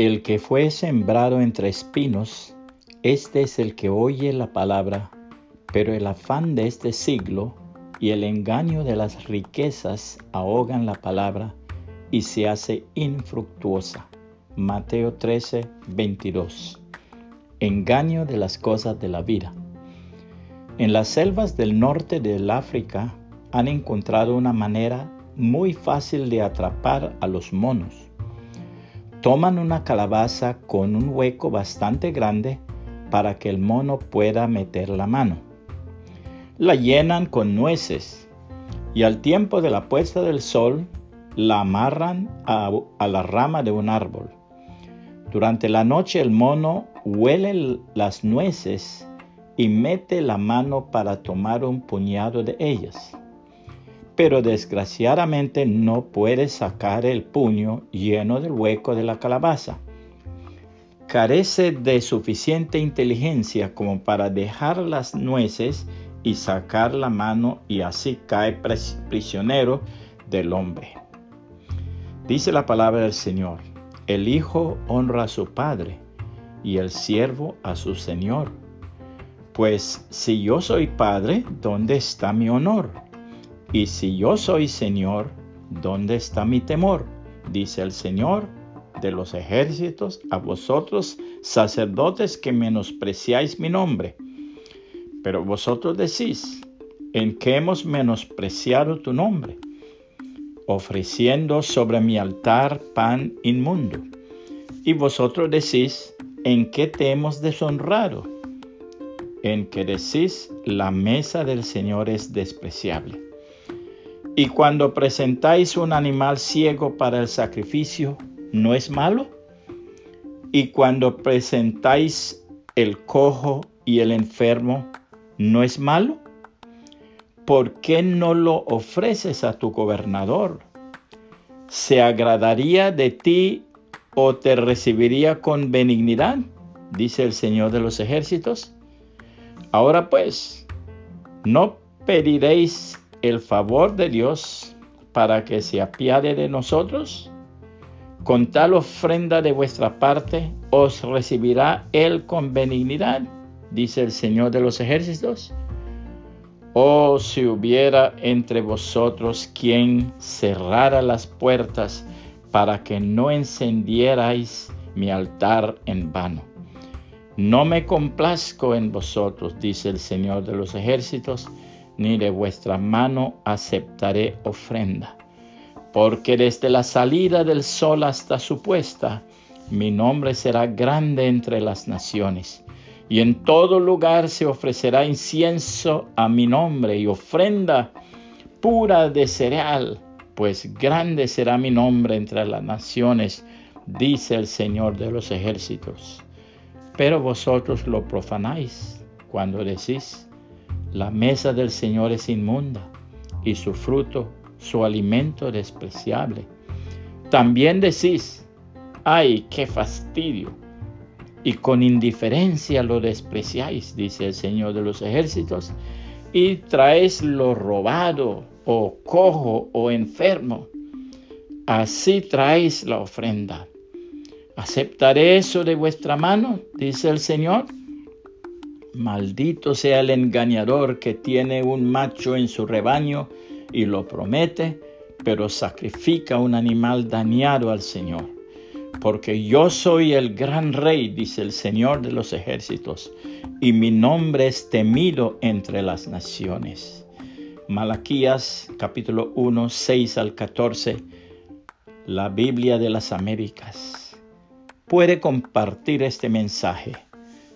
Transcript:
El que fue sembrado entre espinos, este es el que oye la palabra, pero el afán de este siglo y el engaño de las riquezas ahogan la palabra y se hace infructuosa. Mateo 13, 22. Engaño de las cosas de la vida. En las selvas del norte del África han encontrado una manera muy fácil de atrapar a los monos. Toman una calabaza con un hueco bastante grande para que el mono pueda meter la mano. La llenan con nueces y al tiempo de la puesta del sol la amarran a, la rama de un árbol. Durante la noche el mono huele las nueces y mete la mano para tomar un puñado de ellas. Pero desgraciadamente no puede sacar el puño lleno del hueco de la calabaza. Carece de suficiente inteligencia como para dejar las nueces y sacar la mano y así cae prisionero del hombre. Dice la palabra del Señor, el Hijo honra a su Padre y el siervo a su Señor. Pues si yo soy Padre, ¿dónde está mi honor? Y si yo soy Señor, ¿dónde está mi temor? Dice el Señor de los ejércitos a vosotros, sacerdotes que menospreciáis mi nombre. Pero vosotros decís, ¿en qué hemos menospreciado tu nombre? ofreciendo sobre mi altar pan inmundo. Y vosotros decís, ¿en qué te hemos deshonrado? En que decís, la mesa del Señor es despreciable. Y cuando presentáis un animal ciego para el sacrificio, ¿no es malo? Y cuando presentáis el cojo y el enfermo, ¿no es malo? ¿por qué no lo ofreces a tu gobernador? ¿Se agradaría de ti o te recibiría con benignidad? Dice el Señor de los ejércitos. Ahora pues, ¿no pediréis el favor de Dios para que se apiade de nosotros? Con tal ofrenda de vuestra parte os recibirá Él con benignidad, dice el Señor de los ejércitos. Oh, si hubiera entre vosotros quien cerrara las puertas para que no encendierais mi altar en vano. No me complazco en vosotros, dice el Señor de los ejércitos, ni de vuestra mano aceptaré ofrenda. Porque desde la salida del sol hasta su puesta, mi nombre será grande entre las naciones y en todo lugar se ofrecerá incienso a mi nombre y ofrenda pura de cereal, pues grande será mi nombre entre las naciones, dice el Señor de los ejércitos. Pero vosotros lo profanáis cuando decís, la mesa del Señor es inmunda y su fruto, su alimento despreciable. También decís, ay, qué fastidio y con indiferencia lo despreciáis, dice el Señor de los ejércitos, y traéis lo robado o cojo o enfermo. Así traéis la ofrenda. ¿Aceptaré eso de vuestra mano? dice el Señor. Maldito sea el engañador que tiene un macho en su rebaño y lo promete, pero sacrifica un animal dañado al Señor porque yo soy el gran rey, dice el Señor de los ejércitos, y mi nombre es temido entre las naciones. Malaquías capítulo 1, 6 al 14, la Biblia de las Américas. Puede compartir este mensaje